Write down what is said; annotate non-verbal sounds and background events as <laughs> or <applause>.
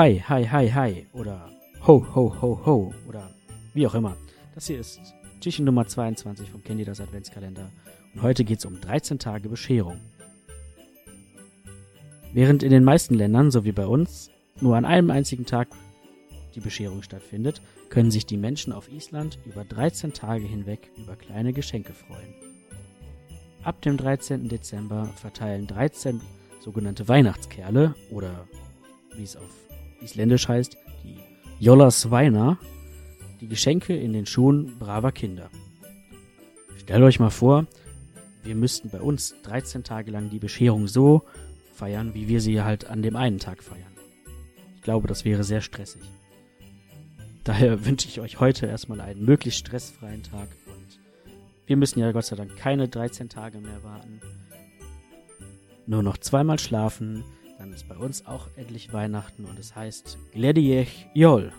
Hi, hi, hi, hi oder Ho, ho, ho, ho oder wie auch immer. Das hier ist Türchen Nummer 22 vom Candy das Adventskalender und heute geht es um 13 Tage Bescherung. Während in den meisten Ländern, so wie bei uns, nur an einem einzigen Tag die Bescherung stattfindet, können sich die Menschen auf Island über 13 Tage hinweg über kleine Geschenke freuen. Ab dem 13. Dezember verteilen 13 sogenannte Weihnachtskerle oder wie es auf Isländisch heißt, die Jólasveinar, die Geschenke in den Schuhen braver Kinder. Stellt euch mal vor, wir müssten bei uns 13 Tage lang die Bescherung so feiern, wie wir sie halt an dem einen Tag feiern. Ich glaube, das wäre sehr stressig. Daher <laughs> wünsche ich euch heute erstmal einen möglichst stressfreien Tag und wir müssen ja Gott sei Dank keine 13 Tage mehr warten. Nur noch zweimal schlafen, dann ist bei uns auch endlich Weihnachten und es heißt Glediech Jol.